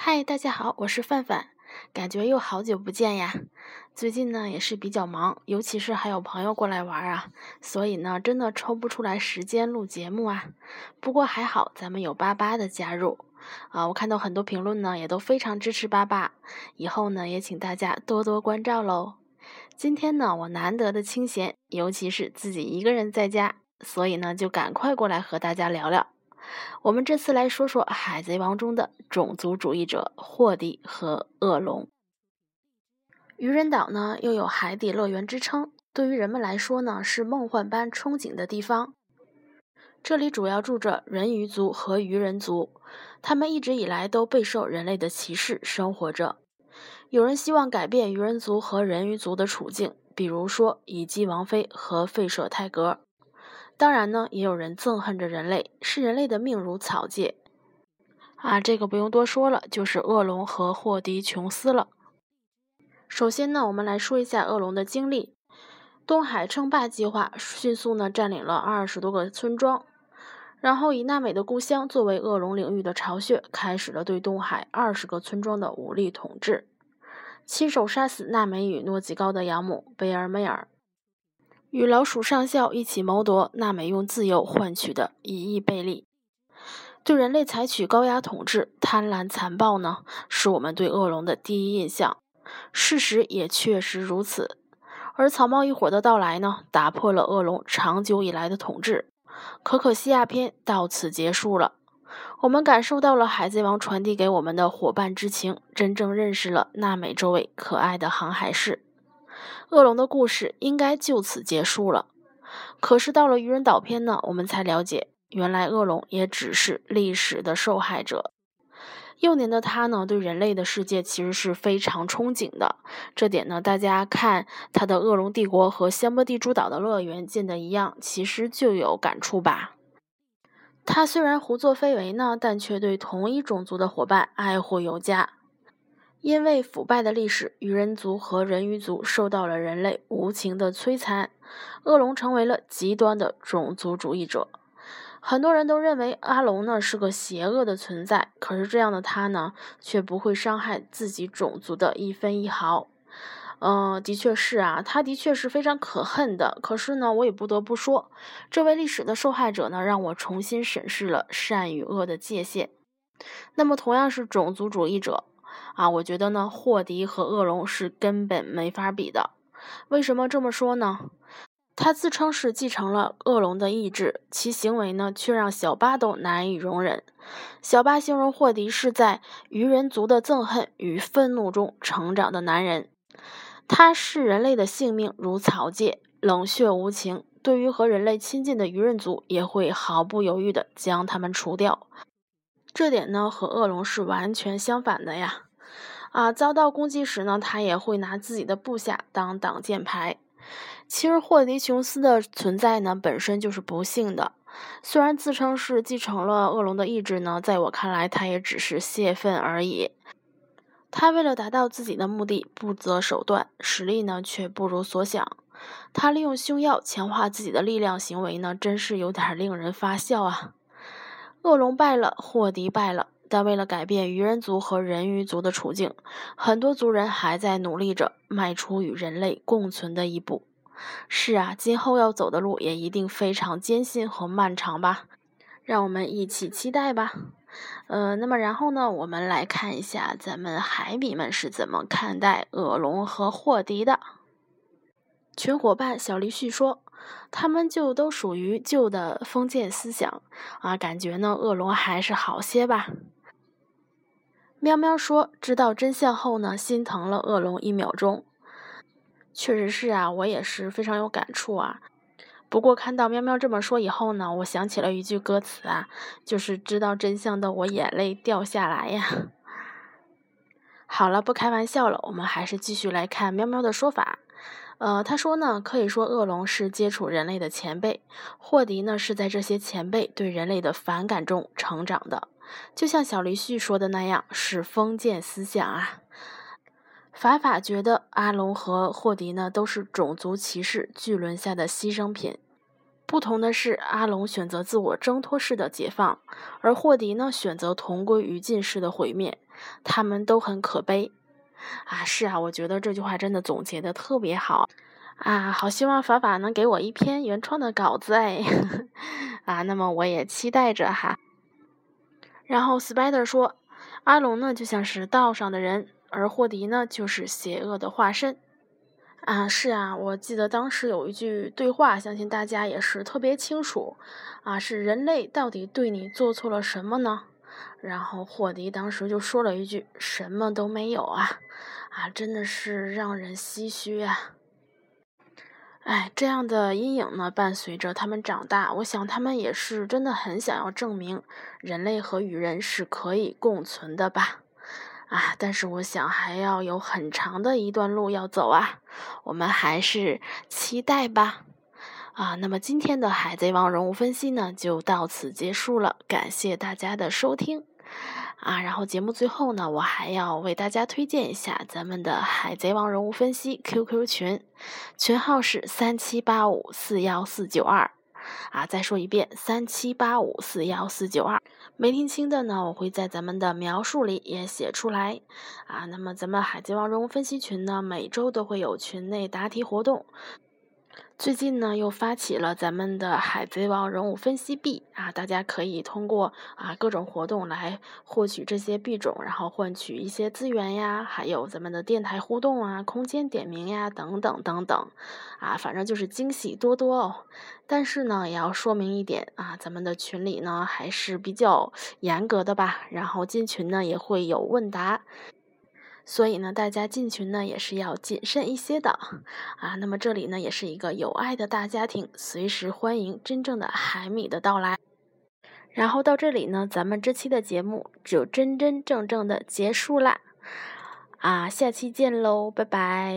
嗨，大家好，我是范范，感觉又好久不见呀。最近呢也是比较忙，尤其是还有朋友过来玩啊，所以呢真的抽不出来时间录节目啊。不过还好，咱们有八八的加入啊，我看到很多评论呢也都非常支持八八，以后呢也请大家多多关照喽。今天呢我难得的清闲，尤其是自己一个人在家，所以呢就赶快过来和大家聊聊。我们这次来说说《海贼王》中的种族主义者霍迪和恶龙。渔人岛呢，又有海底乐园之称，对于人们来说呢，是梦幻般憧憬的地方。这里主要住着人鱼族和鱼人族，他们一直以来都备受人类的歧视，生活着。有人希望改变鱼人族和人鱼族的处境，比如说乙姬王妃和费舍泰格。当然呢，也有人憎恨着人类，视人类的命如草芥。啊，这个不用多说了，就是恶龙和霍迪琼斯了。首先呢，我们来说一下恶龙的经历。东海称霸计划迅速呢占领了二十多个村庄，然后以娜美的故乡作为恶龙领域的巢穴，开始了对东海二十个村庄的武力统治，亲手杀死娜美与诺吉高的养母贝尔梅尔。与老鼠上校一起谋夺娜美用自由换取的一亿贝利，对人类采取高压统治，贪婪残暴呢，是我们对恶龙的第一印象。事实也确实如此。而草帽一伙的到来呢，打破了恶龙长久以来的统治。可可西亚篇到此结束了，我们感受到了海贼王传递给我们的伙伴之情，真正认识了娜美这位可爱的航海士。恶龙的故事应该就此结束了，可是到了愚人岛篇呢，我们才了解，原来恶龙也只是历史的受害者。幼年的他呢，对人类的世界其实是非常憧憬的。这点呢，大家看他的恶龙帝国和香波地诸岛的乐园建的一样，其实就有感触吧。他虽然胡作非为呢，但却对同一种族的伙伴爱护有加。因为腐败的历史，鱼人族和人鱼族受到了人类无情的摧残，恶龙成为了极端的种族主义者。很多人都认为阿龙呢是个邪恶的存在，可是这样的他呢，却不会伤害自己种族的一分一毫。嗯，的确是啊，他的确是非常可恨的。可是呢，我也不得不说，这位历史的受害者呢，让我重新审视了善与恶的界限。那么，同样是种族主义者。啊，我觉得呢，霍迪和恶龙是根本没法比的。为什么这么说呢？他自称是继承了恶龙的意志，其行为呢，却让小巴都难以容忍。小巴形容霍迪是在鱼人族的憎恨与愤怒中成长的男人。他视人类的性命如草芥，冷血无情。对于和人类亲近的鱼人族，也会毫不犹豫地将他们除掉。这点呢，和恶龙是完全相反的呀。啊，遭到攻击时呢，他也会拿自己的部下当挡箭牌。其实霍迪琼斯的存在呢，本身就是不幸的。虽然自称是继承了恶龙的意志呢，在我看来，他也只是泄愤而已。他为了达到自己的目的，不择手段，实力呢却不如所想。他利用凶药强化自己的力量，行为呢，真是有点令人发笑啊。恶龙败了，霍迪败了。但为了改变鱼人族和人鱼族的处境，很多族人还在努力着迈出与人类共存的一步。是啊，今后要走的路也一定非常艰辛和漫长吧？让我们一起期待吧。呃，那么然后呢，我们来看一下咱们海迷们是怎么看待恶龙和霍迪的。群伙伴小黎旭说。他们就都属于旧的封建思想啊，感觉呢恶龙还是好些吧。喵喵说，知道真相后呢，心疼了恶龙一秒钟。确实是啊，我也是非常有感触啊。不过看到喵喵这么说以后呢，我想起了一句歌词啊，就是知道真相的我眼泪掉下来呀。好了，不开玩笑了，我们还是继续来看喵喵的说法。呃，他说呢，可以说恶龙是接触人类的前辈，霍迪呢是在这些前辈对人类的反感中成长的，就像小黎旭说的那样，是封建思想啊。法法觉得阿龙和霍迪呢都是种族歧视巨轮下的牺牲品。不同的是，阿龙选择自我挣脱式的解放，而霍迪呢选择同归于尽式的毁灭。他们都很可悲。啊，是啊，我觉得这句话真的总结的特别好。啊，好希望法法能给我一篇原创的稿子哎。啊，那么我也期待着哈。然后 Spider 说，阿龙呢就像是道上的人，而霍迪呢就是邪恶的化身。啊，是啊，我记得当时有一句对话，相信大家也是特别清楚。啊，是人类到底对你做错了什么呢？然后霍迪当时就说了一句：“什么都没有啊！”啊，真的是让人唏嘘啊。哎，这样的阴影呢，伴随着他们长大，我想他们也是真的很想要证明人类和与人是可以共存的吧。啊！但是我想还要有很长的一段路要走啊，我们还是期待吧。啊，那么今天的《海贼王》人物分析呢，就到此结束了，感谢大家的收听。啊，然后节目最后呢，我还要为大家推荐一下咱们的《海贼王》人物分析 QQ 群，群号是三七八五四幺四九二。啊，再说一遍，三七八五四幺四九二，没听清的呢，我会在咱们的描述里也写出来。啊，那么咱们海贼王人物分析群呢，每周都会有群内答题活动。最近呢，又发起了咱们的海贼王人物分析币啊，大家可以通过啊各种活动来获取这些币种，然后换取一些资源呀，还有咱们的电台互动啊、空间点名呀等等等等，啊，反正就是惊喜多多哦。但是呢，也要说明一点啊，咱们的群里呢还是比较严格的吧，然后进群呢也会有问答。所以呢，大家进群呢也是要谨慎一些的啊。那么这里呢也是一个有爱的大家庭，随时欢迎真正的海米的到来。然后到这里呢，咱们这期的节目就真真正正的结束啦。啊，下期见喽，拜拜。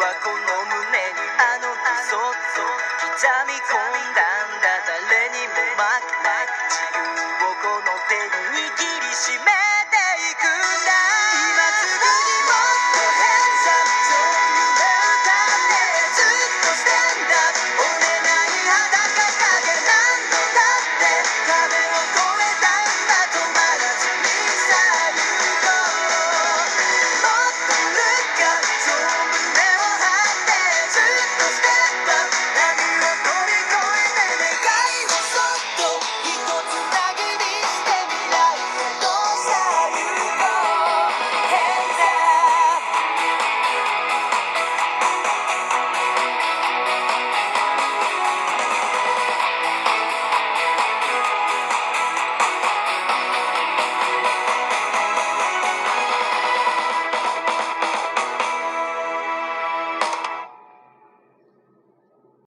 rock on